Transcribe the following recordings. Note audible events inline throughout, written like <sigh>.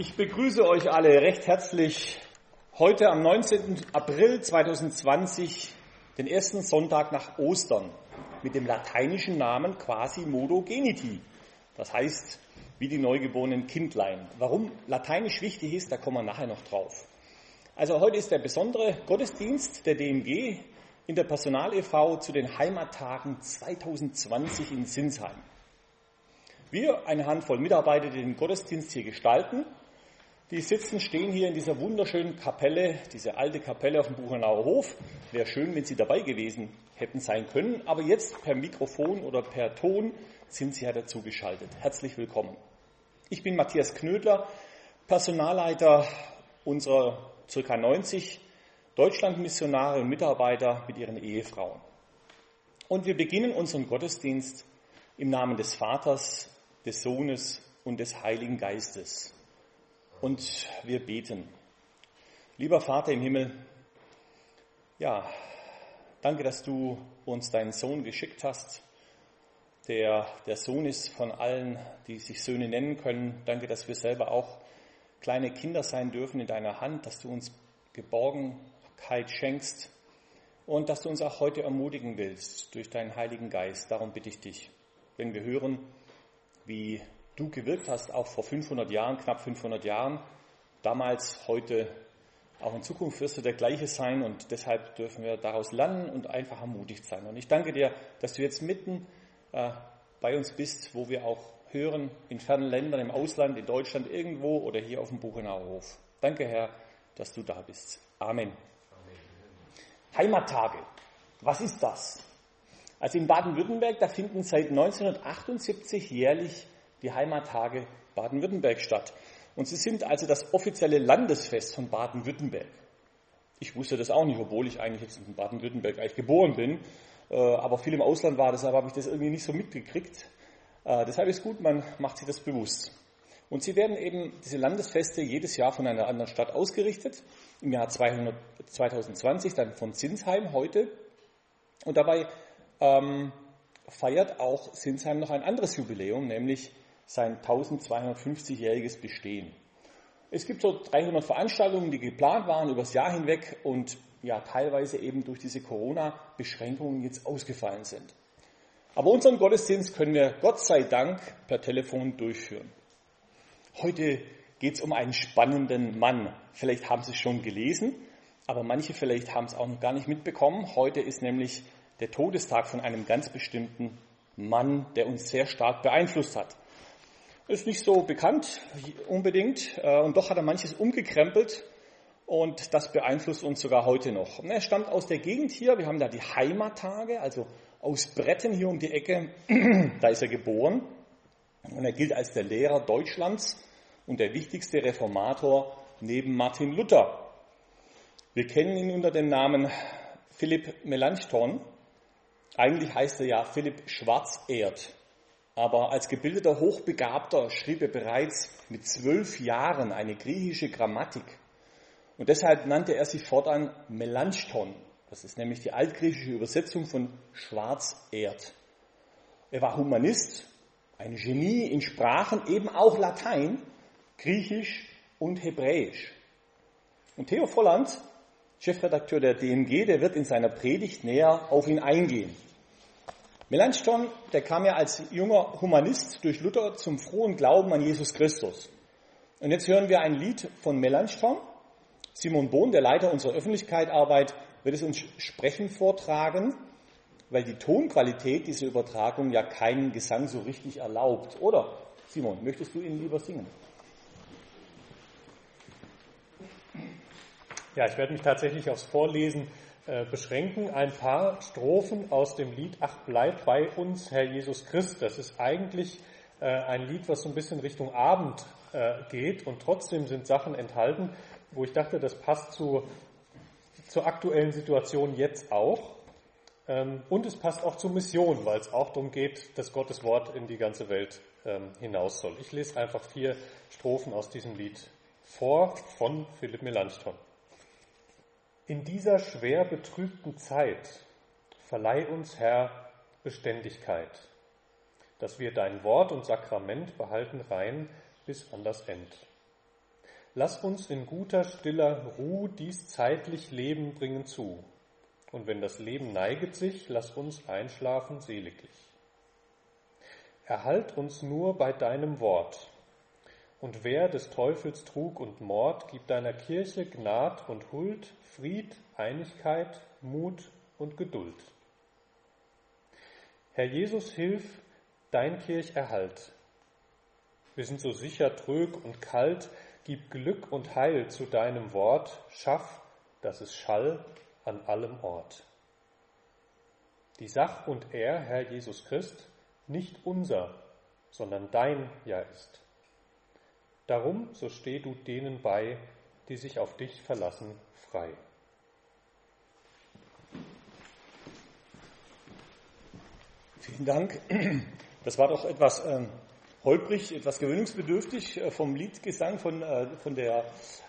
Ich begrüße euch alle recht herzlich heute am 19. April 2020, den ersten Sonntag nach Ostern, mit dem lateinischen Namen Quasimodo Geniti. Das heißt, wie die neugeborenen Kindlein. Warum Lateinisch wichtig ist, da kommen wir nachher noch drauf. Also heute ist der besondere Gottesdienst der DMG in der Personal e.V. zu den Heimattagen 2020 in Sinsheim. Wir, eine Handvoll Mitarbeiter, die den Gottesdienst hier gestalten, die sitzen, stehen hier in dieser wunderschönen Kapelle, diese alte Kapelle auf dem Buchenauer Hof. Wäre schön, wenn Sie dabei gewesen hätten sein können, aber jetzt per Mikrofon oder per Ton sind Sie ja dazu geschaltet. Herzlich willkommen. Ich bin Matthias Knödler, Personalleiter unserer ca. 90 Deutschlandmissionare und Mitarbeiter mit ihren Ehefrauen. Und wir beginnen unseren Gottesdienst im Namen des Vaters, des Sohnes und des Heiligen Geistes. Und wir beten. Lieber Vater im Himmel, ja, danke, dass du uns deinen Sohn geschickt hast der der Sohn ist von allen, die sich Söhne nennen können. Danke, dass wir selber auch kleine Kinder sein dürfen in deiner Hand, dass du uns Geborgenheit schenkst und dass du uns auch heute ermutigen willst durch deinen Heiligen Geist. Darum bitte ich dich, wenn wir hören, wie du gewirkt hast, auch vor 500 Jahren, knapp 500 Jahren, damals, heute, auch in Zukunft wirst du der gleiche sein und deshalb dürfen wir daraus lernen und einfach ermutigt sein. Und ich danke dir, dass du jetzt mitten äh, bei uns bist, wo wir auch hören, in fernen Ländern, im Ausland, in Deutschland, irgendwo oder hier auf dem Buchenauer Hof. Danke, Herr, dass du da bist. Amen. Amen. Heimattage. Was ist das? Also in Baden-Württemberg, da finden seit 1978 jährlich die Heimattage Baden-Württemberg statt. Und sie sind also das offizielle Landesfest von Baden-Württemberg. Ich wusste das auch nicht, obwohl ich eigentlich jetzt in Baden-Württemberg eigentlich geboren bin. Äh, aber viel im Ausland war, deshalb habe ich das irgendwie nicht so mitgekriegt. Äh, deshalb ist gut, man macht sich das bewusst. Und sie werden eben, diese Landesfeste, jedes Jahr von einer anderen Stadt ausgerichtet. Im Jahr 200, 2020 dann von Sinsheim heute. Und dabei ähm, feiert auch Sinsheim noch ein anderes Jubiläum, nämlich sein 1250-jähriges Bestehen. Es gibt so 300 Veranstaltungen, die geplant waren übers Jahr hinweg und ja teilweise eben durch diese Corona-Beschränkungen jetzt ausgefallen sind. Aber unseren Gottesdienst können wir Gott sei Dank per Telefon durchführen. Heute geht es um einen spannenden Mann. Vielleicht haben Sie es schon gelesen, aber manche vielleicht haben es auch noch gar nicht mitbekommen. Heute ist nämlich der Todestag von einem ganz bestimmten Mann, der uns sehr stark beeinflusst hat. Ist nicht so bekannt unbedingt äh, und doch hat er manches umgekrempelt und das beeinflusst uns sogar heute noch. Er stammt aus der Gegend hier, wir haben da die Heimattage, also aus Bretten hier um die Ecke, <clears throat> da ist er geboren. Und er gilt als der Lehrer Deutschlands und der wichtigste Reformator neben Martin Luther. Wir kennen ihn unter dem Namen Philipp Melanchthon. Eigentlich heißt er ja Philipp Schwarzerd. Aber als gebildeter Hochbegabter schrieb er bereits mit zwölf Jahren eine griechische Grammatik und deshalb nannte er sich fortan Melanchthon. Das ist nämlich die altgriechische Übersetzung von Schwarzerd. Er war Humanist, ein Genie in Sprachen, eben auch Latein, Griechisch und Hebräisch. Und Theo Volland, Chefredakteur der DMG, der wird in seiner Predigt näher auf ihn eingehen. Melanchthon, der kam ja als junger Humanist durch Luther zum frohen Glauben an Jesus Christus. Und jetzt hören wir ein Lied von Melanchthon, Simon Bohn, der Leiter unserer Öffentlichkeitsarbeit, wird es uns sprechen vortragen, weil die Tonqualität dieser Übertragung ja keinen Gesang so richtig erlaubt. Oder, Simon, möchtest du ihn lieber singen? Ja, ich werde mich tatsächlich aufs Vorlesen beschränken. Ein paar Strophen aus dem Lied Ach, bleib bei uns, Herr Jesus Christ. Das ist eigentlich äh, ein Lied, was so ein bisschen Richtung Abend äh, geht und trotzdem sind Sachen enthalten, wo ich dachte, das passt zu, zur aktuellen Situation jetzt auch. Ähm, und es passt auch zur Mission, weil es auch darum geht, dass Gottes Wort in die ganze Welt ähm, hinaus soll. Ich lese einfach vier Strophen aus diesem Lied vor von Philipp Melanchthon. In dieser schwer betrübten Zeit verleih uns, Herr, Beständigkeit, dass wir dein Wort und Sakrament behalten rein bis an das End Lass uns in guter, stiller Ruhe dies zeitlich Leben bringen zu. Und wenn das Leben neiget sich, lass uns einschlafen seliglich. Erhalt uns nur bei deinem Wort. Und wer des Teufels Trug und Mord, gib deiner Kirche Gnad und Huld, Fried, Einigkeit, Mut und Geduld. Herr Jesus, hilf, dein Kirch erhalt. Wir sind so sicher trög und kalt, gib Glück und Heil zu deinem Wort, schaff, dass es schall an allem Ort. Die Sach und Er, Herr Jesus Christ, nicht unser, sondern dein ja ist. Darum, so steh du denen bei, die sich auf dich verlassen, frei. Vielen Dank. Das war doch etwas äh, holprig, etwas gewöhnungsbedürftig äh, vom Liedgesang, von, äh, von der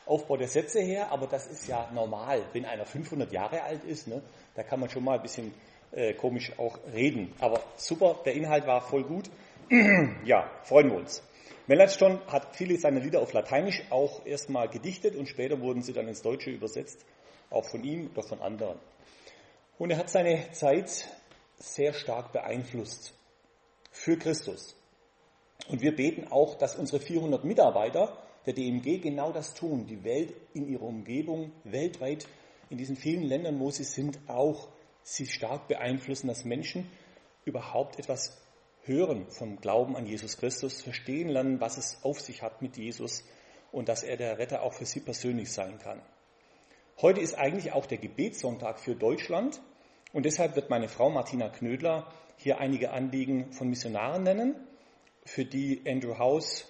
Aufbau der Sätze her, aber das ist ja normal. Wenn einer 500 Jahre alt ist, ne, da kann man schon mal ein bisschen äh, komisch auch reden. Aber super, der Inhalt war voll gut. <clears throat> ja, freuen wir uns. Melanchthon hat viele seiner Lieder auf Lateinisch auch erstmal gedichtet und später wurden sie dann ins Deutsche übersetzt, auch von ihm oder von anderen. Und er hat seine Zeit sehr stark beeinflusst für Christus. Und wir beten auch, dass unsere 400 Mitarbeiter der DMG genau das tun, die Welt in ihrer Umgebung weltweit in diesen vielen Ländern, wo sie sind, auch sie stark beeinflussen, dass Menschen überhaupt etwas hören vom Glauben an Jesus Christus, verstehen lernen, was es auf sich hat mit Jesus und dass er der Retter auch für sie persönlich sein kann. Heute ist eigentlich auch der Gebetssonntag für Deutschland und deshalb wird meine Frau Martina Knödler hier einige Anliegen von Missionaren nennen, für die Andrew House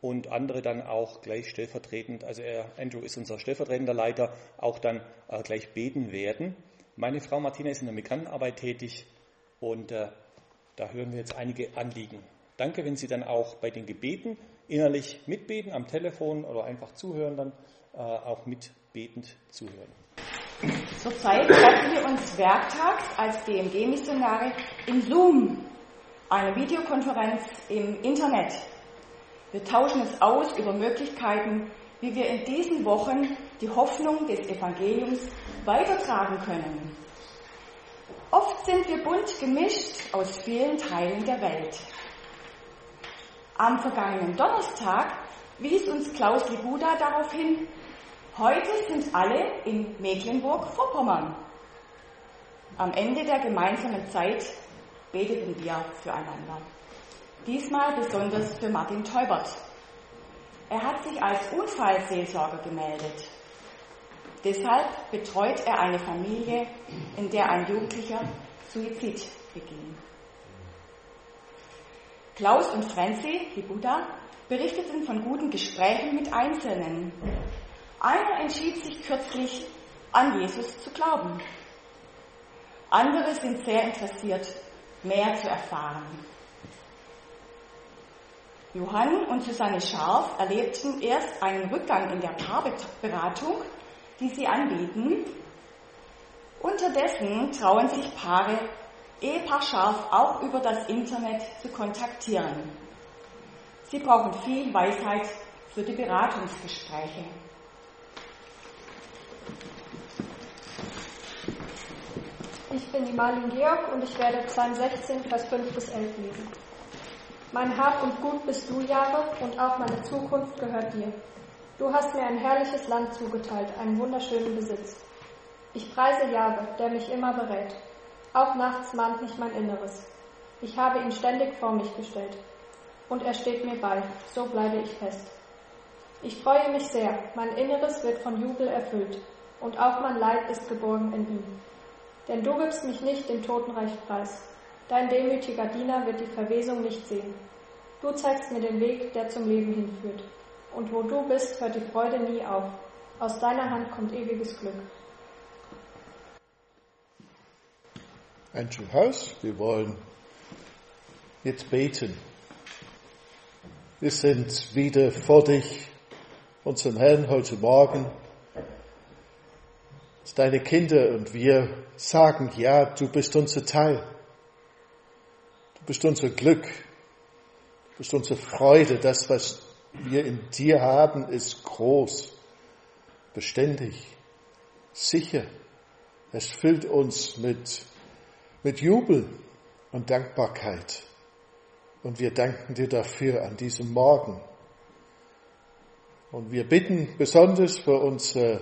und andere dann auch gleich stellvertretend, also Andrew ist unser stellvertretender Leiter, auch dann äh, gleich beten werden. Meine Frau Martina ist in der Migrantenarbeit tätig und äh, da hören wir jetzt einige Anliegen. Danke, wenn Sie dann auch bei den Gebeten innerlich mitbeten, am Telefon oder einfach zuhören, dann äh, auch mitbetend zuhören. Zurzeit treffen wir uns werktags als DMG-Missionare in Zoom, eine Videokonferenz im Internet. Wir tauschen es aus über Möglichkeiten, wie wir in diesen Wochen die Hoffnung des Evangeliums weitertragen können. Oft sind wir bunt gemischt aus vielen Teilen der Welt. Am vergangenen Donnerstag wies uns Klaus Libuda darauf hin, Heute sind alle in Mecklenburg-Vorpommern. Am Ende der gemeinsamen Zeit beteten wir füreinander. Diesmal besonders für Martin Teubert. Er hat sich als Unfallseelsorger gemeldet. Deshalb betreut er eine Familie, in der ein Jugendlicher Suizid beging. Klaus und Franzi, die Buddha, berichteten von guten Gesprächen mit Einzelnen, einer entschied sich kürzlich, an Jesus zu glauben. Andere sind sehr interessiert, mehr zu erfahren. Johann und Susanne Scharf erlebten erst einen Rückgang in der Paarberatung, die sie anbieten. Unterdessen trauen sich Paare, Ehepaar Scharf auch über das Internet zu kontaktieren. Sie brauchen viel Weisheit für die Beratungsgespräche. Ich bin die Marlin Georg und ich werde Psalm 16, Vers 5 bis 11 lesen. Mein Hab und Gut bist du, Jahre, und auch meine Zukunft gehört dir. Du hast mir ein herrliches Land zugeteilt, einen wunderschönen Besitz. Ich preise Jahwe, der mich immer berät. Auch nachts mahnt mich mein Inneres. Ich habe ihn ständig vor mich gestellt. Und er steht mir bei, so bleibe ich fest. Ich freue mich sehr, mein Inneres wird von Jubel erfüllt, und auch mein Leib ist geborgen in ihm. Denn du gibst mich nicht dem Totenreich preis. Dein demütiger Diener wird die Verwesung nicht sehen. Du zeigst mir den Weg, der zum Leben hinführt. Und wo du bist, hört die Freude nie auf. Aus deiner Hand kommt ewiges Glück. Ein Haus, wir wollen jetzt beten. Wir sind wieder vor dich, unseren Herrn, heute Morgen deine Kinder und wir sagen, ja, du bist unser Teil. Du bist unser Glück. Du bist unsere Freude, das, was wir in dir haben, ist groß, beständig, sicher. Es füllt uns mit, mit Jubel und Dankbarkeit. Und wir danken dir dafür an diesem Morgen. Und wir bitten besonders für unsere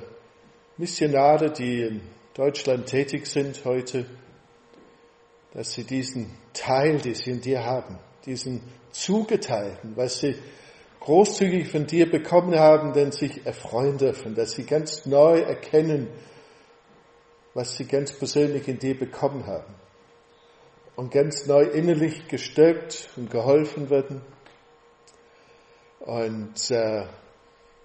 Missionare, die in Deutschland tätig sind heute, dass sie diesen Teil, den sie in dir haben, diesen zugeteilten, was sie großzügig von dir bekommen haben, denn sich erfreuen dürfen, dass sie ganz neu erkennen, was sie ganz persönlich in dir bekommen haben. Und ganz neu innerlich gestärkt und geholfen werden. Und, äh,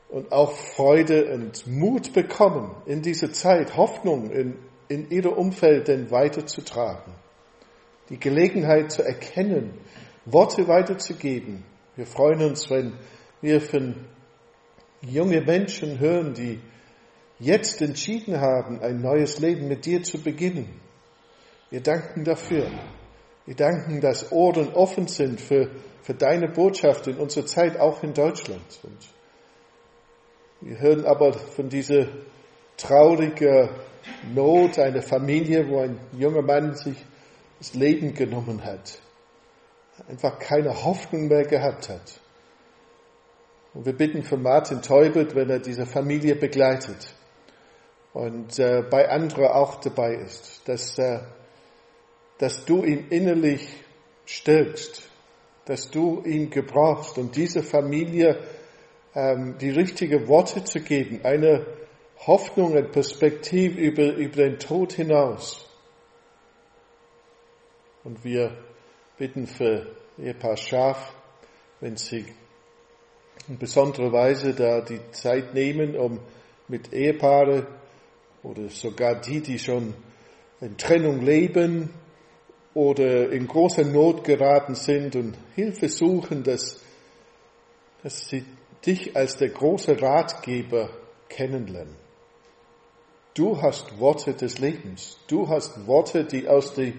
und auch Freude und Mut bekommen in dieser Zeit, Hoffnung in, in ihr Umfeld denn weiterzutragen, die Gelegenheit zu erkennen, Worte weiterzugeben. Wir freuen uns, wenn wir von junge Menschen hören, die jetzt entschieden haben, ein neues Leben mit dir zu beginnen. Wir danken dafür. Wir danken, dass Ohren offen sind für, für deine Botschaft in unserer Zeit, auch in Deutschland. Und wir hören aber von dieser traurigen Not einer Familie, wo ein junger Mann sich das Leben genommen hat, einfach keine Hoffnung mehr gehabt hat. Und wir bitten für Martin Teubelt, wenn er diese Familie begleitet und äh, bei anderen auch dabei ist, dass äh, dass du ihn innerlich stärkst, dass du ihn gebrauchst, um dieser Familie ähm, die richtigen Worte zu geben, eine Hoffnung, eine Perspektive über, über den Tod hinaus. Und wir bitten für Ehepaar Schaf, wenn sie in besonderer Weise da die Zeit nehmen, um mit Ehepaare oder sogar die, die schon in Trennung leben, oder in großer Not geraten sind und Hilfe suchen, dass, dass sie dich als der große Ratgeber kennenlernen. Du hast Worte des Lebens. Du hast Worte, die aus, die,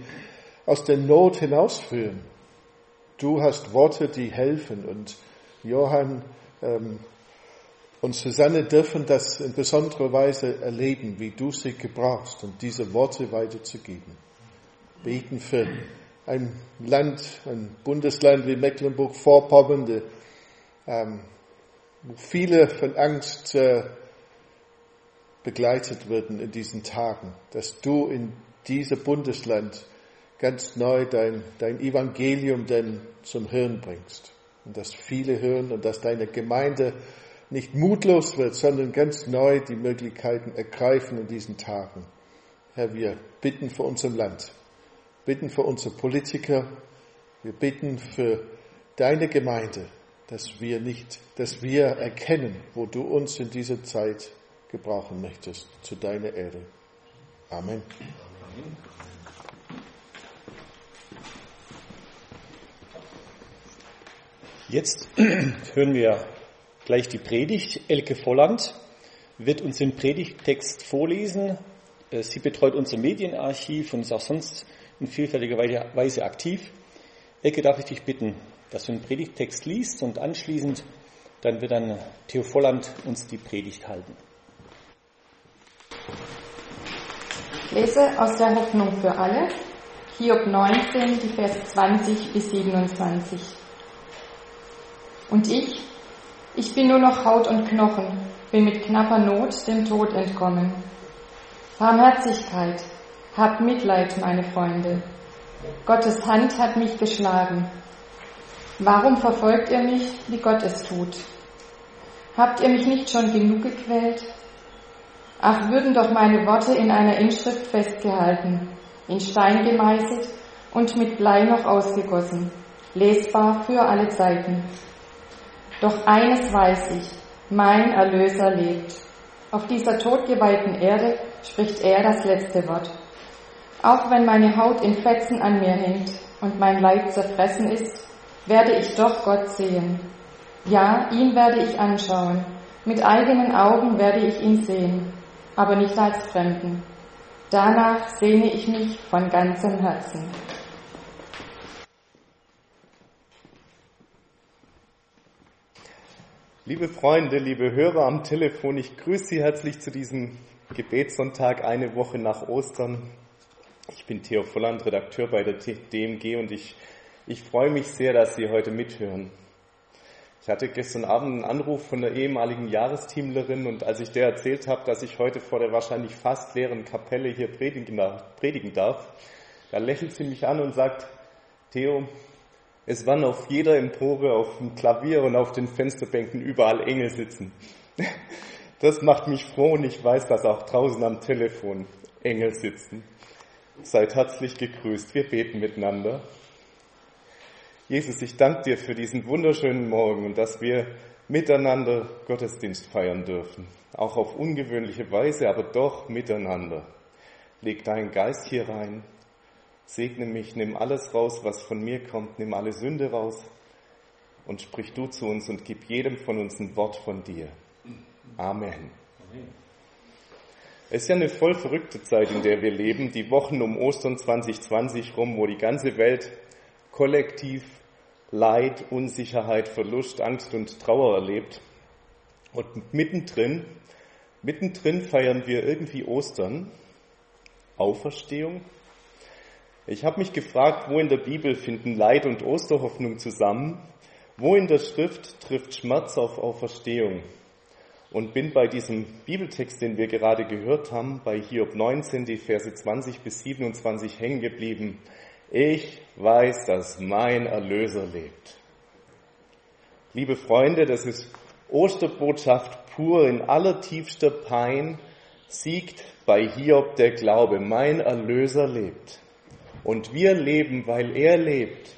aus der Not hinausführen. Du hast Worte, die helfen. Und Johann ähm, und Susanne dürfen das in besonderer Weise erleben, wie du sie gebrauchst, um diese Worte weiterzugeben beten für ein Land, ein Bundesland wie Mecklenburg-Vorpommern, ähm, wo viele von Angst äh, begleitet werden in diesen Tagen, dass du in dieses Bundesland ganz neu dein, dein Evangelium denn zum Hören bringst. Und dass viele hören und dass deine Gemeinde nicht mutlos wird, sondern ganz neu die Möglichkeiten ergreifen in diesen Tagen. Herr, wir bitten für unser Land bitten für unsere Politiker, wir bitten für deine Gemeinde, dass wir nicht, dass wir erkennen, wo du uns in dieser Zeit gebrauchen möchtest, zu deiner Ehre. Amen. Jetzt <clears throat> hören wir gleich die Predigt. Elke Volland wird uns den Predigttext vorlesen. Äh, sie betreut unser Medienarchiv und ist auch sonst in vielfältiger Weise aktiv. Ecke, darf ich dich bitten, dass du den Predigttext liest und anschließend dann wird dann Theo Volland uns die Predigt halten. Ich lese aus der Hoffnung für alle, Hiob 19, die Verse 20 bis 27. Und ich, ich bin nur noch Haut und Knochen, bin mit knapper Not dem Tod entkommen. Barmherzigkeit, Habt Mitleid, meine Freunde. Gottes Hand hat mich geschlagen. Warum verfolgt ihr mich, wie Gott es tut? Habt ihr mich nicht schon genug gequält? Ach, würden doch meine Worte in einer Inschrift festgehalten, in Stein gemeißelt und mit Blei noch ausgegossen, lesbar für alle Zeiten. Doch eines weiß ich, mein Erlöser lebt. Auf dieser todgeweihten Erde spricht er das letzte Wort. Auch wenn meine Haut in Fetzen an mir hängt und mein Leib zerfressen ist, werde ich doch Gott sehen. Ja, ihn werde ich anschauen. Mit eigenen Augen werde ich ihn sehen, aber nicht als Fremden. Danach sehne ich mich von ganzem Herzen. Liebe Freunde, liebe Hörer am Telefon, ich grüße Sie herzlich zu diesem Gebetssonntag eine Woche nach Ostern. Ich bin Theo Volland, Redakteur bei der DMG und ich, ich freue mich sehr, dass Sie heute mithören. Ich hatte gestern Abend einen Anruf von der ehemaligen Jahresteamlerin und als ich der erzählt habe, dass ich heute vor der wahrscheinlich fast leeren Kapelle hier predigen darf, da lächelt sie mich an und sagt, Theo, es waren auf jeder Empore, auf dem Klavier und auf den Fensterbänken überall Engel sitzen. <laughs> Das macht mich froh und ich weiß, dass auch draußen am Telefon Engel sitzen. Seid herzlich gegrüßt. Wir beten miteinander. Jesus, ich danke dir für diesen wunderschönen Morgen und dass wir miteinander Gottesdienst feiern dürfen. Auch auf ungewöhnliche Weise, aber doch miteinander. Leg deinen Geist hier rein Segne mich, nimm alles raus, was von mir kommt, nimm alle Sünde raus und sprich du zu uns und gib jedem von uns ein Wort von dir. Amen. Es ist ja eine voll verrückte Zeit, in der wir leben, die Wochen um Ostern 2020 rum, wo die ganze Welt kollektiv Leid, Unsicherheit, Verlust, Angst und Trauer erlebt. Und mittendrin, mittendrin feiern wir irgendwie Ostern, Auferstehung, ich habe mich gefragt, wo in der Bibel finden Leid und Osterhoffnung zusammen? Wo in der Schrift trifft Schmerz auf Auferstehung? Und bin bei diesem Bibeltext, den wir gerade gehört haben, bei Hiob 19, die Verse 20 bis 27 hängen geblieben. Ich weiß, dass mein Erlöser lebt. Liebe Freunde, das ist Osterbotschaft pur in allertiefster Pein, siegt bei Hiob der Glaube, mein Erlöser lebt. Und wir leben, weil er lebt,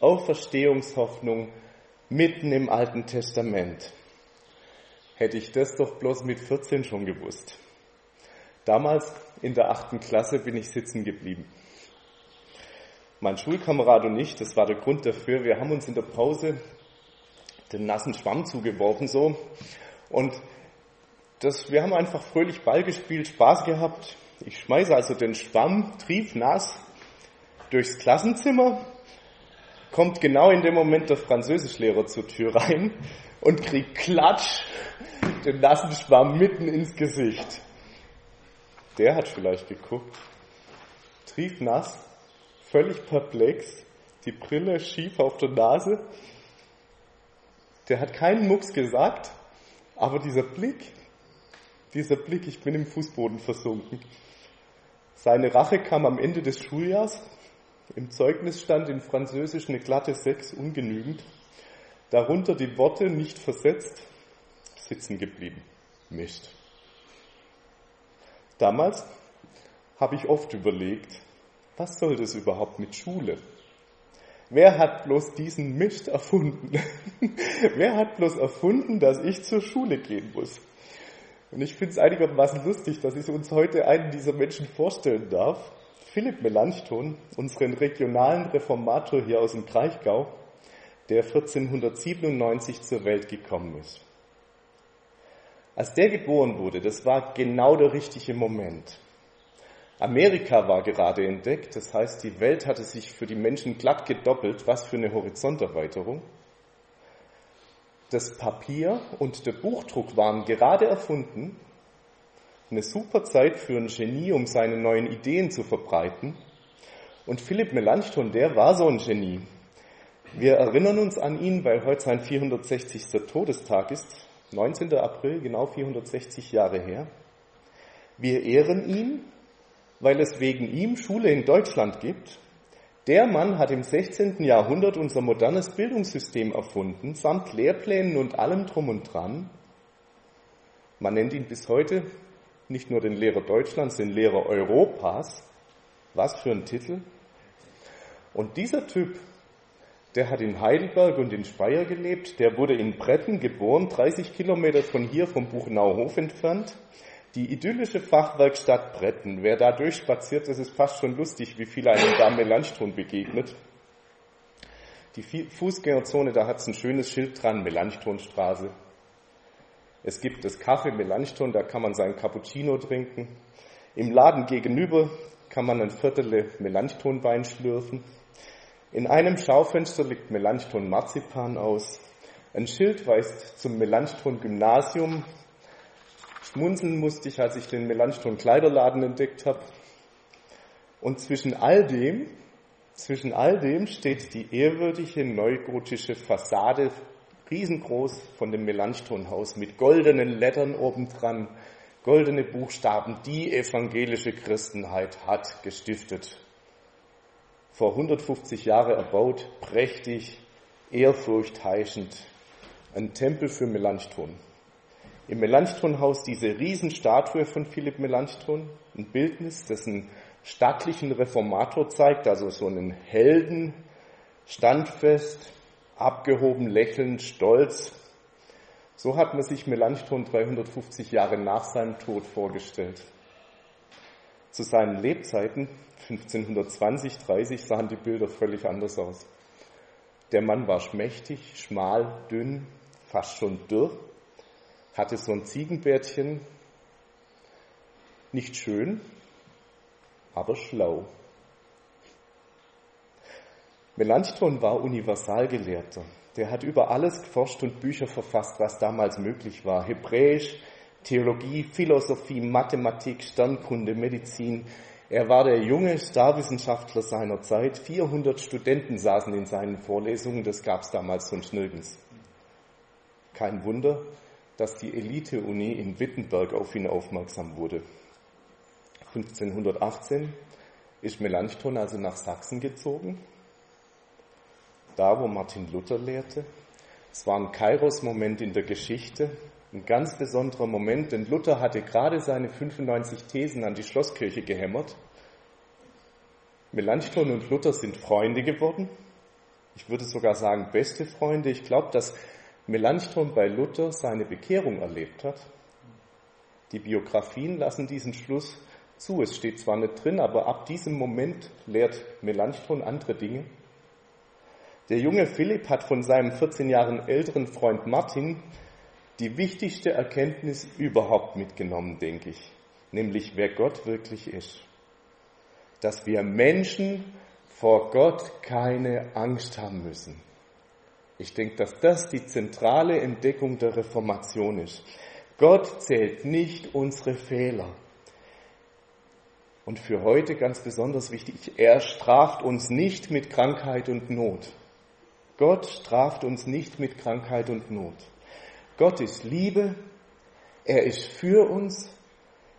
Auferstehungshoffnung mitten im Alten Testament. Hätte ich das doch bloß mit 14 schon gewusst. Damals in der achten Klasse bin ich sitzen geblieben. Mein Schulkamerad und ich, das war der Grund dafür, wir haben uns in der Pause den nassen Schwamm zugeworfen so und das, wir haben einfach fröhlich Ball gespielt, Spaß gehabt. Ich schmeiße also den Schwamm triefnass durchs Klassenzimmer, kommt genau in dem Moment der Französischlehrer zur Tür rein und kriegt Klatsch den nassen Schwamm mitten ins Gesicht. Der hat vielleicht geguckt, triefnass, völlig perplex, die Brille schief auf der Nase. Der hat keinen Mucks gesagt, aber dieser Blick, dieser Blick, ich bin im Fußboden versunken. Seine Rache kam am Ende des Schuljahrs im Zeugnis stand in Französisch eine glatte 6 ungenügend. Darunter die Worte nicht versetzt, sitzen geblieben. Mist. Damals habe ich oft überlegt, was soll das überhaupt mit Schule? Wer hat bloß diesen Mist erfunden? <laughs> Wer hat bloß erfunden, dass ich zur Schule gehen muss? Und ich finde es einigermaßen lustig, dass ich uns heute einen dieser Menschen vorstellen darf. Philipp Melanchthon, unseren regionalen Reformator hier aus dem Kraichgau, der 1497 zur Welt gekommen ist. Als der geboren wurde, das war genau der richtige Moment. Amerika war gerade entdeckt, das heißt, die Welt hatte sich für die Menschen glatt gedoppelt, was für eine Horizonterweiterung. Das Papier und der Buchdruck waren gerade erfunden eine super Zeit für ein Genie, um seine neuen Ideen zu verbreiten. Und Philipp Melanchthon, der war so ein Genie. Wir erinnern uns an ihn, weil heute sein 460. Todestag ist, 19. April, genau 460 Jahre her. Wir ehren ihn, weil es wegen ihm Schule in Deutschland gibt. Der Mann hat im 16. Jahrhundert unser modernes Bildungssystem erfunden, samt Lehrplänen und allem drum und dran. Man nennt ihn bis heute nicht nur den Lehrer Deutschlands, den Lehrer Europas. Was für ein Titel. Und dieser Typ, der hat in Heidelberg und in Speyer gelebt, der wurde in Bretten geboren, 30 Kilometer von hier vom Buchenauhof entfernt. Die idyllische Fachwerkstatt Bretten. Wer da durchspaziert, das ist fast schon lustig, wie viel einem da Melanchthon begegnet. Die Fußgängerzone, da hat es ein schönes Schild dran, Melanchthonstraße. Es gibt das Kaffee Melanchthon, da kann man seinen Cappuccino trinken. Im Laden gegenüber kann man ein Viertel Melanchthonwein schlürfen. In einem Schaufenster liegt Melanchthon Marzipan aus. Ein Schild weist zum Melanchthon-Gymnasium. Schmunzeln musste ich, als ich den Melanchthon-Kleiderladen entdeckt habe. Und zwischen all dem, zwischen all dem steht die ehrwürdige neugotische Fassade, riesengroß von dem Melanchthon-Haus mit goldenen Lettern obendran, goldene Buchstaben, die evangelische Christenheit hat gestiftet. Vor 150 Jahren erbaut, prächtig, ehrfurchtheischend, ein Tempel für Melanchthon. Im Melanchthon-Haus diese Riesenstatue von Philipp Melanchthon, ein Bildnis, dessen stattlichen Reformator zeigt, also so einen Helden, standfest, abgehoben, lächelnd, stolz. So hat man sich Melanchthon 350 Jahre nach seinem Tod vorgestellt. Zu seinen Lebzeiten 1520, 30 sahen die Bilder völlig anders aus. Der Mann war schmächtig, schmal, dünn, fast schon dürr, hatte so ein Ziegenbärtchen, nicht schön, aber schlau. Melanchthon war Universalgelehrter. Der hat über alles geforscht und Bücher verfasst, was damals möglich war. Hebräisch, Theologie, Philosophie, Mathematik, Sternkunde, Medizin. Er war der junge Starwissenschaftler seiner Zeit. 400 Studenten saßen in seinen Vorlesungen, das gab es damals sonst nirgends. Kein Wunder, dass die Elite-Uni in Wittenberg auf ihn aufmerksam wurde. 1518 ist Melanchthon also nach Sachsen gezogen, da wo Martin Luther lehrte. Es war ein Kairos-Moment in der Geschichte, ein ganz besonderer Moment, denn Luther hatte gerade seine 95 Thesen an die Schlosskirche gehämmert. Melanchthon und Luther sind Freunde geworden. Ich würde sogar sagen, beste Freunde. Ich glaube, dass Melanchthon bei Luther seine Bekehrung erlebt hat. Die Biografien lassen diesen Schluss zu. Es steht zwar nicht drin, aber ab diesem Moment lehrt Melanchthon andere Dinge. Der junge Philipp hat von seinem 14 Jahren älteren Freund Martin die wichtigste Erkenntnis überhaupt mitgenommen, denke ich, nämlich wer Gott wirklich ist. Dass wir Menschen vor Gott keine Angst haben müssen. Ich denke, dass das die zentrale Entdeckung der Reformation ist. Gott zählt nicht unsere Fehler. Und für heute ganz besonders wichtig, er straft uns nicht mit Krankheit und Not. Gott straft uns nicht mit Krankheit und Not. Gott ist Liebe, er ist für uns,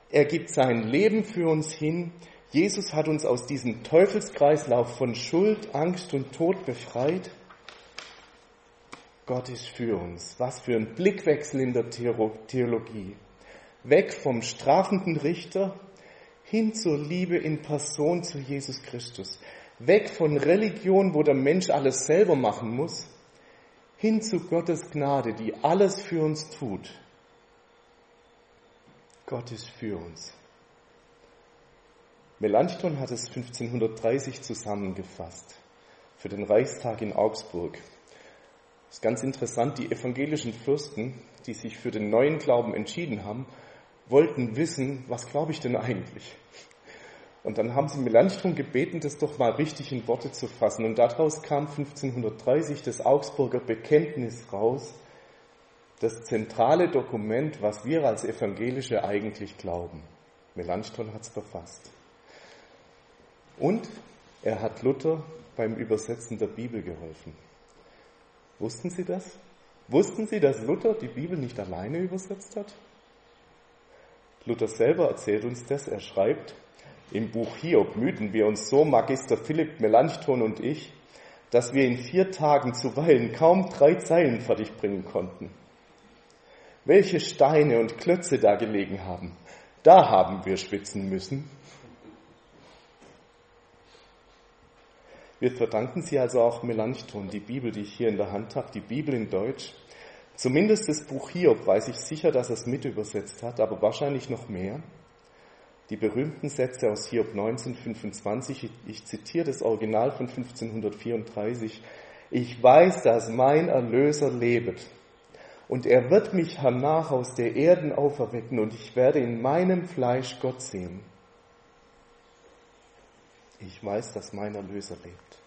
er gibt sein Leben für uns hin. Jesus hat uns aus diesem Teufelskreislauf von Schuld, Angst und Tod befreit. Gott ist für uns. Was für ein Blickwechsel in der Theologie. Weg vom strafenden Richter hin zur Liebe in Person zu Jesus Christus. Weg von Religion, wo der Mensch alles selber machen muss, hin zu Gottes Gnade, die alles für uns tut. Gott ist für uns. Melanchthon hat es 1530 zusammengefasst für den Reichstag in Augsburg. Das ist ganz interessant, die evangelischen Fürsten, die sich für den neuen Glauben entschieden haben, wollten wissen, was glaube ich denn eigentlich? Und dann haben sie Melanchthon gebeten, das doch mal richtig in Worte zu fassen. Und daraus kam 1530 das Augsburger Bekenntnis raus, das zentrale Dokument, was wir als Evangelische eigentlich glauben. Melanchthon hat es verfasst. Und er hat Luther beim Übersetzen der Bibel geholfen. Wussten Sie das? Wussten Sie, dass Luther die Bibel nicht alleine übersetzt hat? Luther selber erzählt uns das. Er schreibt, im Buch Hiob müden wir uns so, Magister Philipp Melanchthon und ich, dass wir in vier Tagen zuweilen kaum drei Zeilen fertigbringen konnten. Welche Steine und Klötze da gelegen haben, da haben wir schwitzen müssen. Wir verdanken sie also auch Melanchthon, die Bibel, die ich hier in der Hand habe, die Bibel in Deutsch. Zumindest das Buch Hiob weiß ich sicher, dass er es mit übersetzt hat, aber wahrscheinlich noch mehr. Die berühmten Sätze aus Hiob 1925, ich zitiere das Original von 1534, ich weiß, dass mein Erlöser lebet und er wird mich hernach aus der Erden auferwecken und ich werde in meinem Fleisch Gott sehen. Ich weiß, dass mein Erlöser lebt.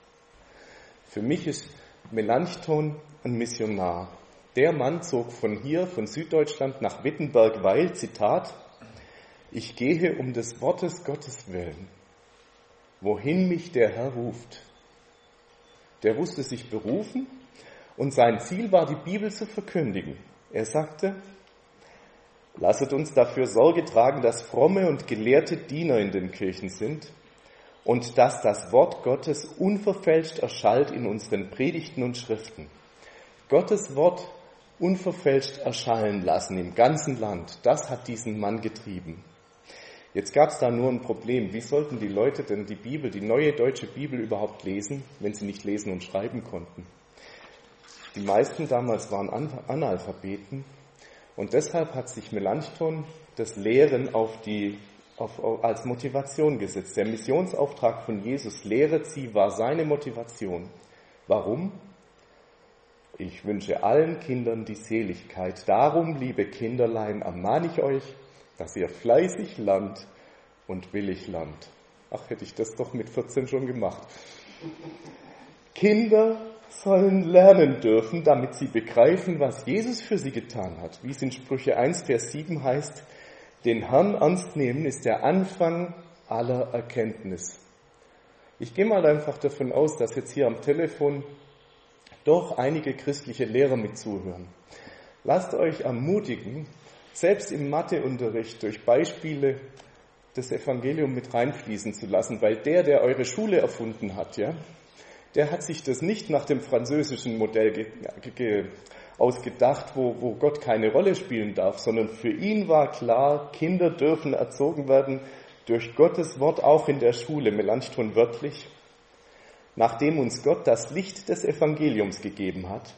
Für mich ist Melanchthon ein Missionar. Der Mann zog von hier, von Süddeutschland nach Wittenberg, weil, Zitat, ich gehe um des Wortes Gottes willen, wohin mich der Herr ruft. Der wusste sich berufen und sein Ziel war, die Bibel zu verkündigen. Er sagte, lasset uns dafür Sorge tragen, dass fromme und gelehrte Diener in den Kirchen sind und dass das Wort Gottes unverfälscht erschallt in unseren Predigten und Schriften. Gottes Wort unverfälscht erschallen lassen im ganzen Land, das hat diesen Mann getrieben. Jetzt gab es da nur ein Problem. Wie sollten die Leute denn die Bibel, die neue deutsche Bibel überhaupt lesen, wenn sie nicht lesen und schreiben konnten? Die meisten damals waren Analphabeten und deshalb hat sich Melanchthon das Lehren auf die, auf, als Motivation gesetzt. Der Missionsauftrag von Jesus, lehret sie, war seine Motivation. Warum? Ich wünsche allen Kindern die Seligkeit. Darum, liebe Kinderlein, ermahne ich euch, dass ihr fleißig lernt und willig lernt. Ach, hätte ich das doch mit 14 schon gemacht. Kinder sollen lernen dürfen, damit sie begreifen, was Jesus für sie getan hat. Wie es in Sprüche 1, Vers 7 heißt, den Herrn ernst nehmen ist der Anfang aller Erkenntnis. Ich gehe mal einfach davon aus, dass jetzt hier am Telefon doch einige christliche Lehrer mit zuhören. Lasst euch ermutigen, selbst im Matheunterricht durch Beispiele das Evangelium mit reinfließen zu lassen, weil der, der eure Schule erfunden hat, ja, der hat sich das nicht nach dem französischen Modell ausgedacht, wo, wo Gott keine Rolle spielen darf, sondern für ihn war klar, Kinder dürfen erzogen werden durch Gottes Wort auch in der Schule, Melanchthon wörtlich, nachdem uns Gott das Licht des Evangeliums gegeben hat,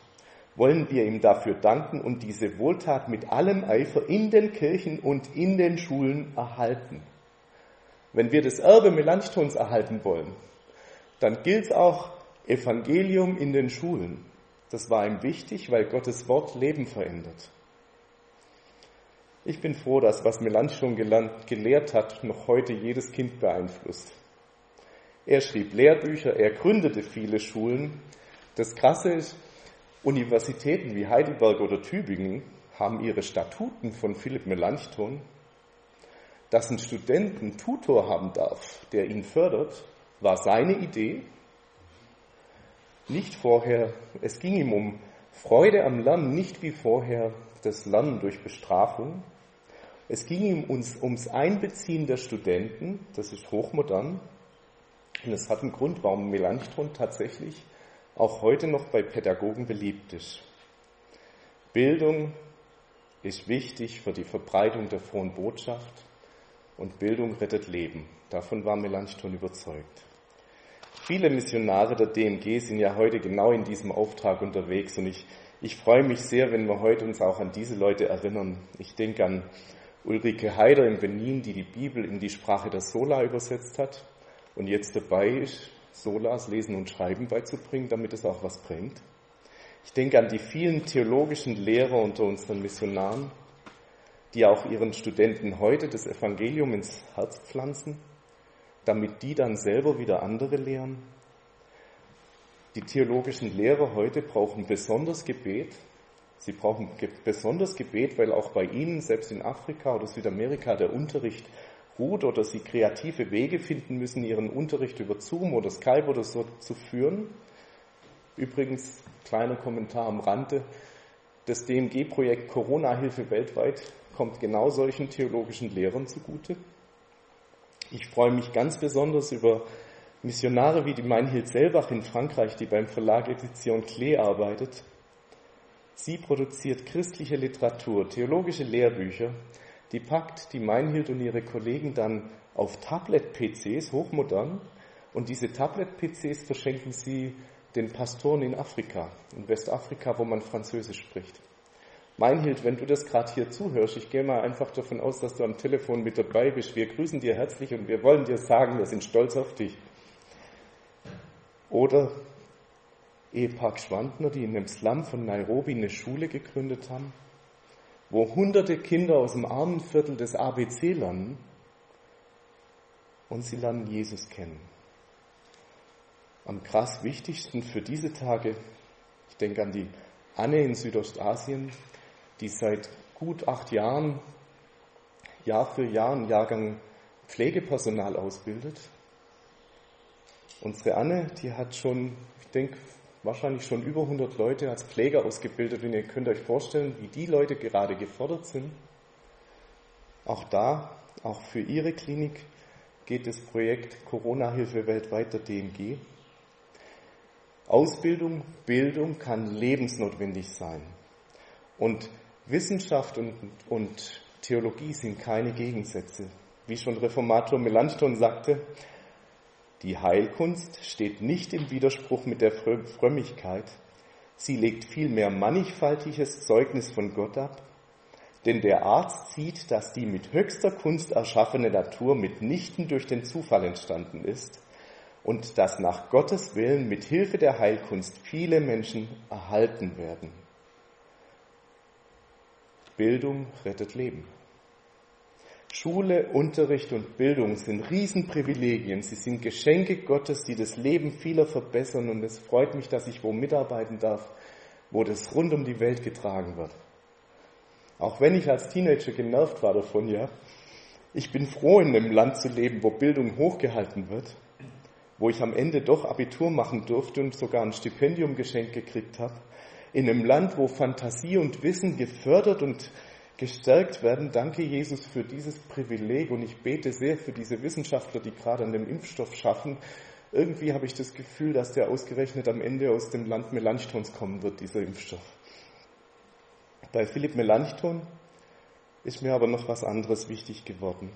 wollen wir ihm dafür danken und diese Wohltat mit allem Eifer in den Kirchen und in den Schulen erhalten. Wenn wir das Erbe Melanchthons erhalten wollen, dann gilt auch, Evangelium in den Schulen. Das war ihm wichtig, weil Gottes Wort Leben verändert. Ich bin froh, dass was Melanchthon gelehrt hat, noch heute jedes Kind beeinflusst. Er schrieb Lehrbücher, er gründete viele Schulen. Das Krasse ist, Universitäten wie Heidelberg oder Tübingen haben ihre Statuten von Philipp Melanchthon, dass ein Student einen Tutor haben darf, der ihn fördert, war seine Idee nicht vorher, es ging ihm um Freude am Lernen, nicht wie vorher das Lernen durch Bestrafung. Es ging ihm ums, ums Einbeziehen der Studenten, das ist hochmodern. Und es hat einen Grund, warum Melanchthon tatsächlich auch heute noch bei Pädagogen beliebt ist. Bildung ist wichtig für die Verbreitung der frohen Botschaft und Bildung rettet Leben. Davon war Melanchthon überzeugt. Viele Missionare der DMG sind ja heute genau in diesem Auftrag unterwegs und ich, ich freue mich sehr, wenn wir heute uns auch an diese Leute erinnern. Ich denke an Ulrike Heider in Benin, die die Bibel in die Sprache der Sola übersetzt hat und jetzt dabei ist, Solas Lesen und Schreiben beizubringen, damit es auch was bringt. Ich denke an die vielen theologischen Lehrer unter unseren Missionaren, die auch ihren Studenten heute das Evangelium ins Herz pflanzen damit die dann selber wieder andere lehren? Die theologischen Lehrer heute brauchen besonders Gebet. Sie brauchen besonders Gebet, weil auch bei ihnen, selbst in Afrika oder Südamerika, der Unterricht ruht oder sie kreative Wege finden müssen, ihren Unterricht über Zoom oder Skype oder so zu führen. Übrigens, kleiner Kommentar am Rande, das DMG-Projekt Corona-Hilfe weltweit kommt genau solchen theologischen Lehrern zugute. Ich freue mich ganz besonders über Missionare wie die Meinhild Selbach in Frankreich, die beim Verlag Edition Klee arbeitet. Sie produziert christliche Literatur, theologische Lehrbücher, die packt die Meinhild und ihre Kollegen dann auf Tablet-PCs, hochmodern, und diese Tablet-PCs verschenken sie den Pastoren in Afrika, in Westafrika, wo man Französisch spricht. Meinhild, wenn du das gerade hier zuhörst, ich gehe mal einfach davon aus, dass du am Telefon mit dabei bist. Wir grüßen dir herzlich und wir wollen dir sagen, wir sind stolz auf dich. Oder Ehepaar Schwandner, die in einem Slum von Nairobi eine Schule gegründet haben, wo hunderte Kinder aus dem armen Viertel des ABC lernen und sie lernen Jesus kennen. Am krass wichtigsten für diese Tage, ich denke an die Anne in Südostasien, die seit gut acht Jahren Jahr für Jahr einen Jahrgang Pflegepersonal ausbildet. Unsere Anne, die hat schon, ich denke, wahrscheinlich schon über 100 Leute als Pfleger ausgebildet und ihr könnt euch vorstellen, wie die Leute gerade gefordert sind. Auch da, auch für ihre Klinik geht das Projekt Corona-Hilfe weltweit der DMG. Ausbildung, Bildung kann lebensnotwendig sein. Und Wissenschaft und, und Theologie sind keine Gegensätze. Wie schon Reformator Melanchthon sagte, die Heilkunst steht nicht im Widerspruch mit der Frömmigkeit, sie legt vielmehr mannigfaltiges Zeugnis von Gott ab, denn der Arzt sieht, dass die mit höchster Kunst erschaffene Natur mitnichten durch den Zufall entstanden ist und dass nach Gottes Willen mit Hilfe der Heilkunst viele Menschen erhalten werden. Bildung rettet Leben. Schule, Unterricht und Bildung sind Riesenprivilegien. Sie sind Geschenke Gottes, die das Leben vieler verbessern. Und es freut mich, dass ich wo mitarbeiten darf, wo das rund um die Welt getragen wird. Auch wenn ich als Teenager genervt war davon, ja. Ich bin froh, in einem Land zu leben, wo Bildung hochgehalten wird, wo ich am Ende doch Abitur machen durfte und sogar ein Stipendium geschenkt gekriegt habe. In einem Land, wo Fantasie und Wissen gefördert und gestärkt werden. Danke, Jesus, für dieses Privileg und ich bete sehr für diese Wissenschaftler, die gerade an dem Impfstoff schaffen. Irgendwie habe ich das Gefühl, dass der ausgerechnet am Ende aus dem Land Melanchthons kommen wird, dieser Impfstoff. Bei Philipp Melanchthon ist mir aber noch was anderes wichtig geworden.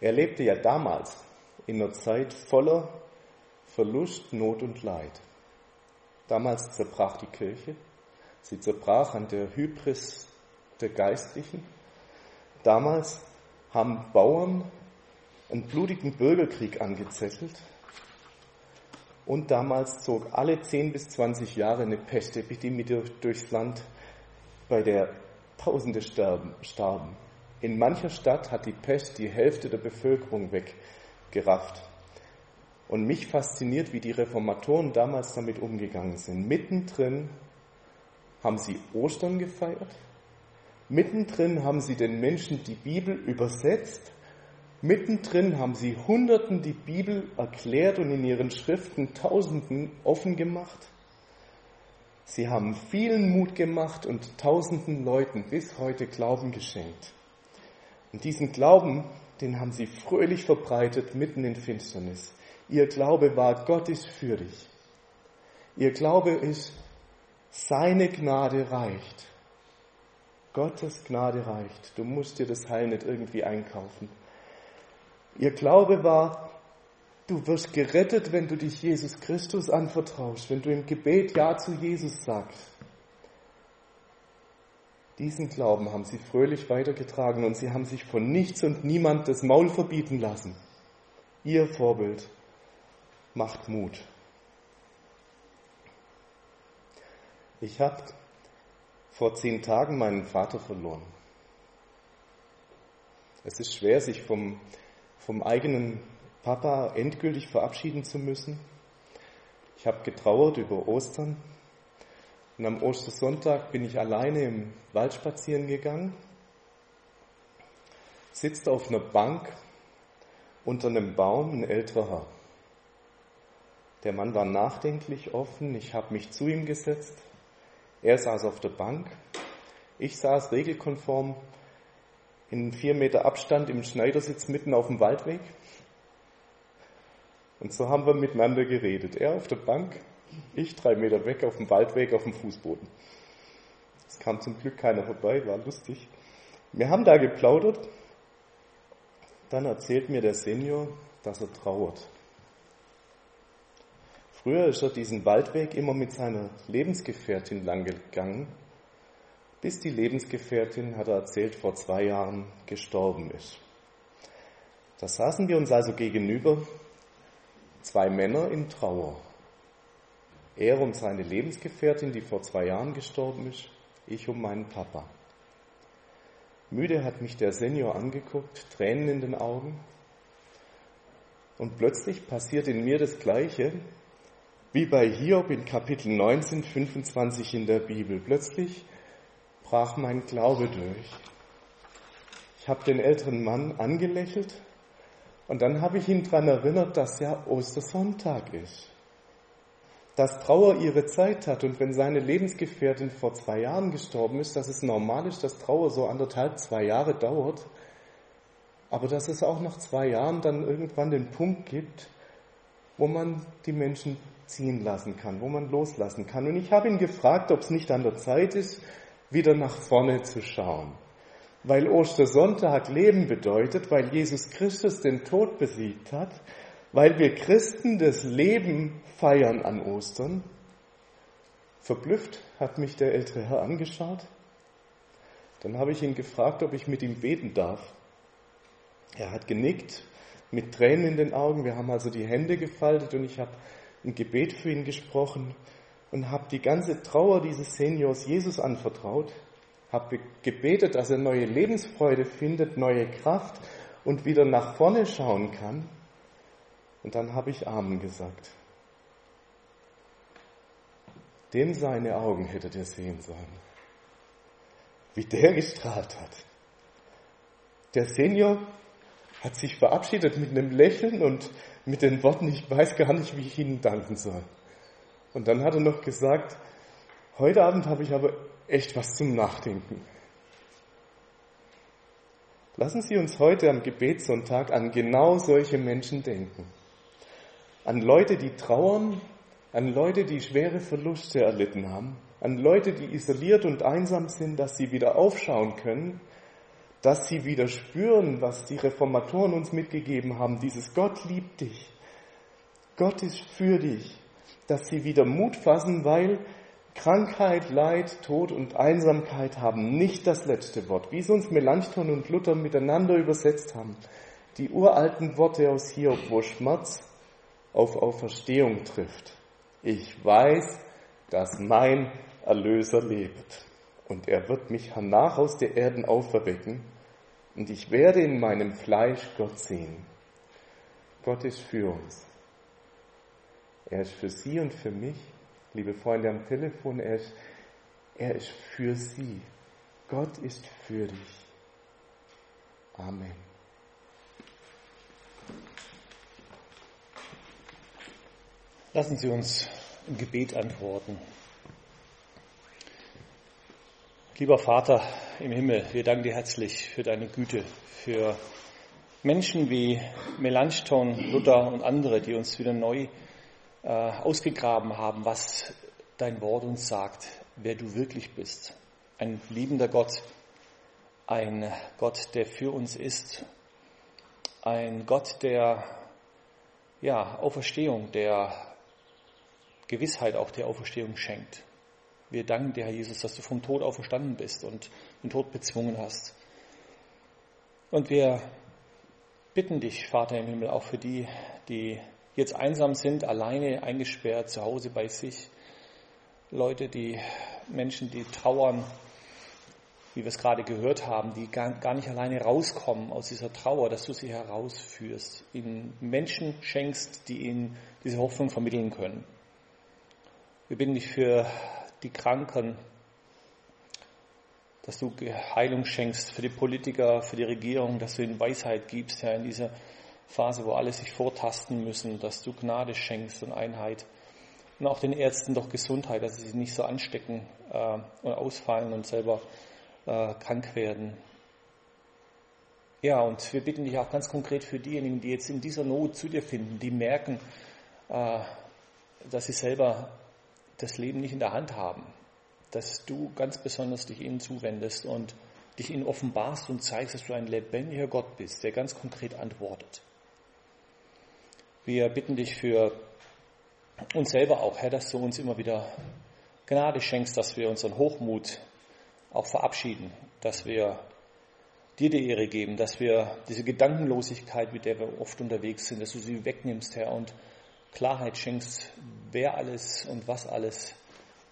Er lebte ja damals in einer Zeit voller Verlust, Not und Leid. Damals zerbrach die Kirche, Sie zerbrach an der Hybris der Geistlichen. Damals haben Bauern einen blutigen Bürgerkrieg angezettelt und damals zog alle 10 bis 20 Jahre eine Pestepidemie durchs Land, bei der Tausende sterben, starben. In mancher Stadt hat die Pest die Hälfte der Bevölkerung weggerafft. Und mich fasziniert, wie die Reformatoren damals damit umgegangen sind. Mittendrin haben sie Ostern gefeiert. Mittendrin haben sie den Menschen die Bibel übersetzt. Mittendrin haben sie Hunderten die Bibel erklärt und in ihren Schriften Tausenden offen gemacht. Sie haben vielen Mut gemacht und tausenden Leuten bis heute Glauben geschenkt. Und diesen Glauben, den haben sie fröhlich verbreitet mitten in Finsternis. Ihr Glaube war, Gott ist für dich. Ihr Glaube ist, seine Gnade reicht. Gottes Gnade reicht. Du musst dir das Heil nicht irgendwie einkaufen. Ihr Glaube war, du wirst gerettet, wenn du dich Jesus Christus anvertraust, wenn du im Gebet Ja zu Jesus sagst. Diesen Glauben haben sie fröhlich weitergetragen und sie haben sich von nichts und niemand das Maul verbieten lassen. Ihr Vorbild macht Mut. Ich habe vor zehn Tagen meinen Vater verloren. Es ist schwer, sich vom, vom eigenen Papa endgültig verabschieden zu müssen. Ich habe getrauert über Ostern und am Ostersonntag bin ich alleine im Wald spazieren gegangen, sitzt auf einer Bank unter einem Baum ein älterer Herr. Der Mann war nachdenklich offen, ich habe mich zu ihm gesetzt er saß auf der Bank, ich saß regelkonform in vier Meter Abstand im Schneidersitz mitten auf dem Waldweg. Und so haben wir miteinander geredet. Er auf der Bank, ich drei Meter weg auf dem Waldweg auf dem Fußboden. Es kam zum Glück keiner vorbei, war lustig. Wir haben da geplaudert. Dann erzählt mir der Senior, dass er trauert. Früher ist er diesen Waldweg immer mit seiner Lebensgefährtin lang gegangen, bis die Lebensgefährtin, hat er erzählt, vor zwei Jahren gestorben ist. Da saßen wir uns also gegenüber, zwei Männer in Trauer. Er um seine Lebensgefährtin, die vor zwei Jahren gestorben ist, ich um meinen Papa. Müde hat mich der Senior angeguckt, Tränen in den Augen. Und plötzlich passiert in mir das Gleiche, wie bei Hiob in Kapitel 19, 25 in der Bibel. Plötzlich brach mein Glaube durch. Ich habe den älteren Mann angelächelt und dann habe ich ihn daran erinnert, dass ja Ostersonntag ist. Dass Trauer ihre Zeit hat und wenn seine Lebensgefährtin vor zwei Jahren gestorben ist, dass es normal ist, dass Trauer so anderthalb, zwei Jahre dauert, aber dass es auch nach zwei Jahren dann irgendwann den Punkt gibt, wo man die Menschen ziehen lassen kann, wo man loslassen kann. Und ich habe ihn gefragt, ob es nicht an der Zeit ist, wieder nach vorne zu schauen. Weil Ostersonntag Leben bedeutet, weil Jesus Christus den Tod besiegt hat, weil wir Christen das Leben feiern an Ostern. Verblüfft hat mich der ältere Herr angeschaut. Dann habe ich ihn gefragt, ob ich mit ihm beten darf. Er hat genickt, mit Tränen in den Augen. Wir haben also die Hände gefaltet und ich habe ein Gebet für ihn gesprochen und habe die ganze Trauer dieses Seniors Jesus anvertraut, habe gebetet, dass er neue Lebensfreude findet, neue Kraft und wieder nach vorne schauen kann. Und dann habe ich Amen gesagt. Dem seine Augen hättet ihr sehen sollen, wie der gestrahlt hat. Der Senior hat sich verabschiedet mit einem Lächeln und mit den Worten, ich weiß gar nicht, wie ich Ihnen danken soll. Und dann hat er noch gesagt, heute Abend habe ich aber echt was zum Nachdenken. Lassen Sie uns heute am Gebetssonntag an genau solche Menschen denken. An Leute, die trauern, an Leute, die schwere Verluste erlitten haben, an Leute, die isoliert und einsam sind, dass sie wieder aufschauen können, dass sie wieder spüren, was die Reformatoren uns mitgegeben haben, dieses Gott liebt dich, Gott ist für dich, dass sie wieder Mut fassen, weil Krankheit, Leid, Tod und Einsamkeit haben nicht das letzte Wort, wie es uns Melanchthon und Luther miteinander übersetzt haben. Die uralten Worte aus Hiob, wo Schmerz auf Auferstehung trifft. Ich weiß, dass mein Erlöser lebt. Und er wird mich hernach aus der Erden auferwecken und ich werde in meinem Fleisch Gott sehen. Gott ist für uns. Er ist für Sie und für mich, liebe Freunde am Telefon, er ist, er ist für Sie. Gott ist für dich. Amen. Lassen Sie uns im Gebet antworten. Lieber Vater im Himmel, wir danken dir herzlich für deine Güte, für Menschen wie Melanchthon, Luther und andere, die uns wieder neu äh, ausgegraben haben, was dein Wort uns sagt, wer du wirklich bist. Ein liebender Gott, ein Gott, der für uns ist, ein Gott der ja, Auferstehung, der Gewissheit auch der Auferstehung schenkt. Wir danken dir, Herr Jesus, dass du vom Tod auferstanden bist und den Tod bezwungen hast. Und wir bitten dich, Vater im Himmel, auch für die, die jetzt einsam sind, alleine eingesperrt, zu Hause bei sich. Leute, die Menschen, die trauern, wie wir es gerade gehört haben, die gar nicht alleine rauskommen aus dieser Trauer, dass du sie herausführst, ihnen Menschen schenkst, die ihnen diese Hoffnung vermitteln können. Wir bitten dich für die Kranken, dass du Heilung schenkst für die Politiker, für die Regierung, dass du ihnen Weisheit gibst, Herr, in dieser Phase, wo alle sich vortasten müssen, dass du Gnade schenkst und Einheit. Und auch den Ärzten doch Gesundheit, dass sie sich nicht so anstecken äh, und ausfallen und selber äh, krank werden. Ja, und wir bitten dich auch ganz konkret für diejenigen, die jetzt in dieser Not zu dir finden, die merken, äh, dass sie selber das Leben nicht in der Hand haben, dass du ganz besonders dich ihnen zuwendest und dich ihnen offenbarst und zeigst, dass du ein lebendiger Gott bist, der ganz konkret antwortet. Wir bitten dich für uns selber auch, Herr, dass du uns immer wieder Gnade schenkst, dass wir unseren Hochmut auch verabschieden, dass wir dir die Ehre geben, dass wir diese Gedankenlosigkeit, mit der wir oft unterwegs sind, dass du sie wegnimmst, Herr, und Klarheit schenkst, wer alles und was alles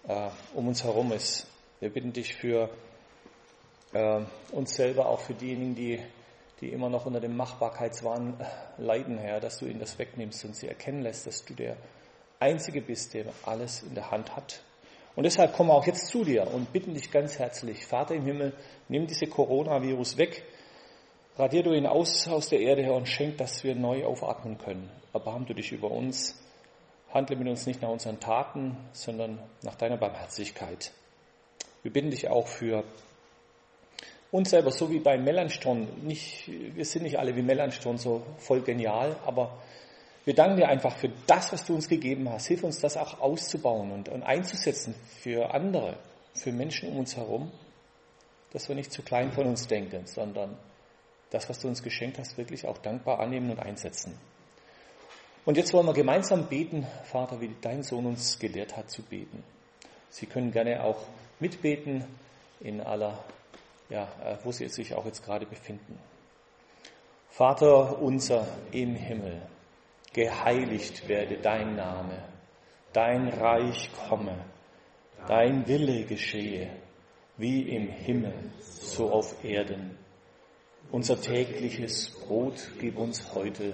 äh, um uns herum ist. Wir bitten dich für äh, uns selber, auch für diejenigen, die, die immer noch unter dem Machbarkeitswahn äh, leiden, Herr, dass du ihnen das wegnimmst und sie erkennen lässt, dass du der Einzige bist, der alles in der Hand hat. Und deshalb kommen wir auch jetzt zu dir und bitten dich ganz herzlich, Vater im Himmel, nimm diese Coronavirus weg, radier du ihn aus aus der Erde her und schenk, dass wir neu aufatmen können. Erbarm du dich über uns, handle mit uns nicht nach unseren Taten, sondern nach deiner Barmherzigkeit. Wir bitten dich auch für uns selber, so wie bei Melanchthon. Nicht, wir sind nicht alle wie Melanchthon so voll genial, aber wir danken dir einfach für das, was du uns gegeben hast. Hilf uns, das auch auszubauen und, und einzusetzen für andere, für Menschen um uns herum, dass wir nicht zu klein von uns denken, sondern das, was du uns geschenkt hast, wirklich auch dankbar annehmen und einsetzen. Und jetzt wollen wir gemeinsam beten, Vater, wie dein Sohn uns gelehrt hat zu beten. Sie können gerne auch mitbeten in aller, ja, äh, wo Sie sich auch jetzt gerade befinden. Vater unser im Himmel geheiligt werde dein Name, dein Reich komme, dein Wille geschehe, wie im Himmel, so auf Erden. Unser tägliches Brot gib uns heute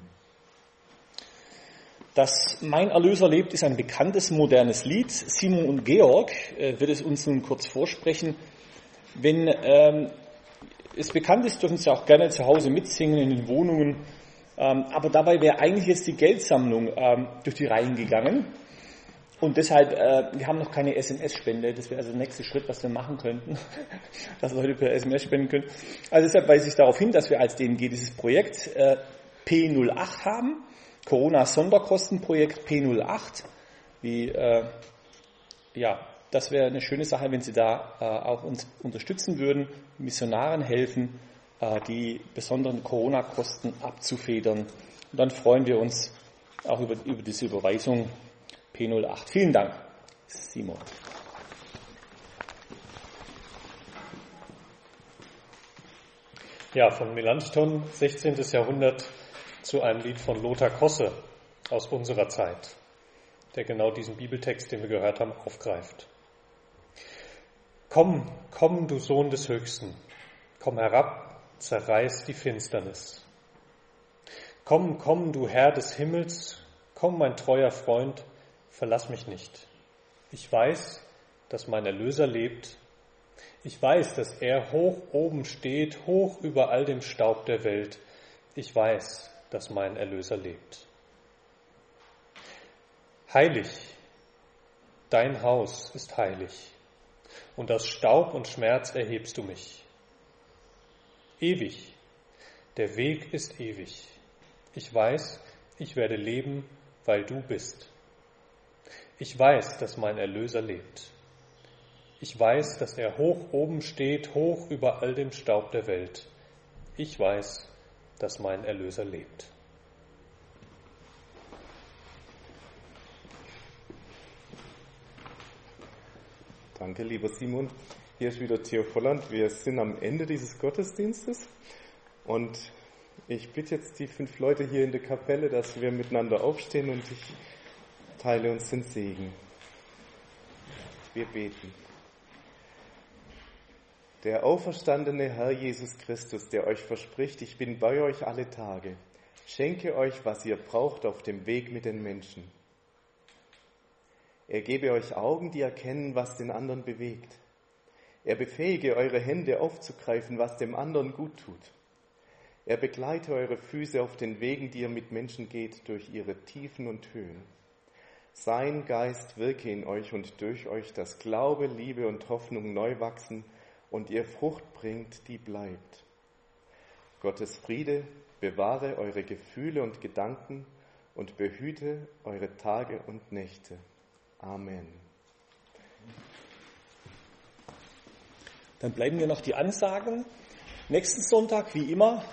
Das Mein Erlöser lebt ist ein bekanntes modernes Lied. Simon und Georg äh, wird es uns nun kurz vorsprechen. Wenn ähm, es bekannt ist, dürfen Sie auch gerne zu Hause mitsingen in den Wohnungen. Ähm, aber dabei wäre eigentlich jetzt die Geldsammlung ähm, durch die Reihen gegangen. Und deshalb, äh, wir haben noch keine SMS-Spende. Das wäre also der nächste Schritt, was wir machen könnten, <laughs> dass Leute per SMS spenden können. Also deshalb weise ich darauf hin, dass wir als DMG dieses Projekt äh, P08 haben. Corona-Sonderkostenprojekt P08. Wie, äh, ja, das wäre eine schöne Sache, wenn Sie da äh, auch uns unterstützen würden, Missionaren helfen, äh, die besonderen Corona-Kosten abzufedern. Und dann freuen wir uns auch über, über diese Überweisung P08. Vielen Dank, Simon. Ja, von Melanchthon, 16. Jahrhundert, zu einem Lied von Lothar Kosse aus unserer Zeit, der genau diesen Bibeltext, den wir gehört haben, aufgreift. Komm, komm, du Sohn des Höchsten, komm herab, zerreiß die Finsternis. Komm, komm, du Herr des Himmels, komm, mein treuer Freund, verlass mich nicht. Ich weiß, dass mein Erlöser lebt. Ich weiß, dass er hoch oben steht, hoch über all dem Staub der Welt. Ich weiß, dass mein Erlöser lebt. Heilig, dein Haus ist heilig, und aus Staub und Schmerz erhebst du mich. Ewig, der Weg ist ewig. Ich weiß, ich werde leben, weil du bist. Ich weiß, dass mein Erlöser lebt. Ich weiß, dass er hoch oben steht, hoch über all dem Staub der Welt. Ich weiß, dass mein Erlöser lebt. Danke, lieber Simon. Hier ist wieder Theo Volland. Wir sind am Ende dieses Gottesdienstes und ich bitte jetzt die fünf Leute hier in der Kapelle, dass wir miteinander aufstehen und ich teile uns den Segen. Wir beten. Der auferstandene Herr Jesus Christus, der euch verspricht, ich bin bei euch alle Tage, schenke euch, was ihr braucht auf dem Weg mit den Menschen. Er gebe euch Augen, die erkennen, was den anderen bewegt. Er befähige eure Hände aufzugreifen, was dem anderen gut tut. Er begleite eure Füße auf den Wegen, die ihr mit Menschen geht, durch ihre Tiefen und Höhen. Sein Geist wirke in euch und durch euch, dass Glaube, Liebe und Hoffnung neu wachsen und ihr Frucht bringt, die bleibt. Gottes Friede bewahre eure Gefühle und Gedanken und behüte eure Tage und Nächte. Amen. Dann bleiben wir noch die Ansagen. Nächsten Sonntag, wie immer,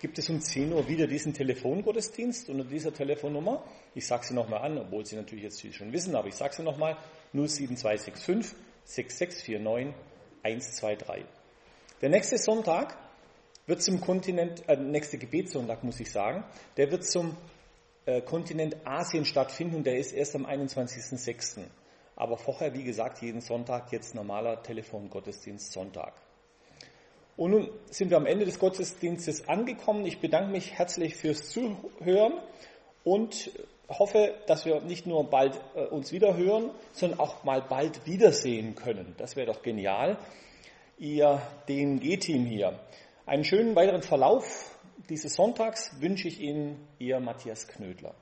gibt es um 10 Uhr wieder diesen Telefongottesdienst unter dieser Telefonnummer. Ich sage sie nochmal an, obwohl Sie natürlich jetzt schon wissen, aber ich sage sie nochmal. 07265 6649 123. Der nächste Sonntag wird zum Kontinent, äh, nächste Gebetssonntag muss ich sagen, der wird zum äh, Kontinent Asien stattfinden und der ist erst am 21.06. Aber vorher, wie gesagt, jeden Sonntag jetzt normaler Telefongottesdienst Sonntag. Und nun sind wir am Ende des Gottesdienstes angekommen. Ich bedanke mich herzlich fürs Zuhören und hoffe, dass wir nicht nur bald äh, uns wieder hören, sondern auch mal bald wiedersehen können. Das wäre doch genial. Ihr DNG-Team hier. Einen schönen weiteren Verlauf dieses Sonntags wünsche ich Ihnen, Ihr Matthias Knödler.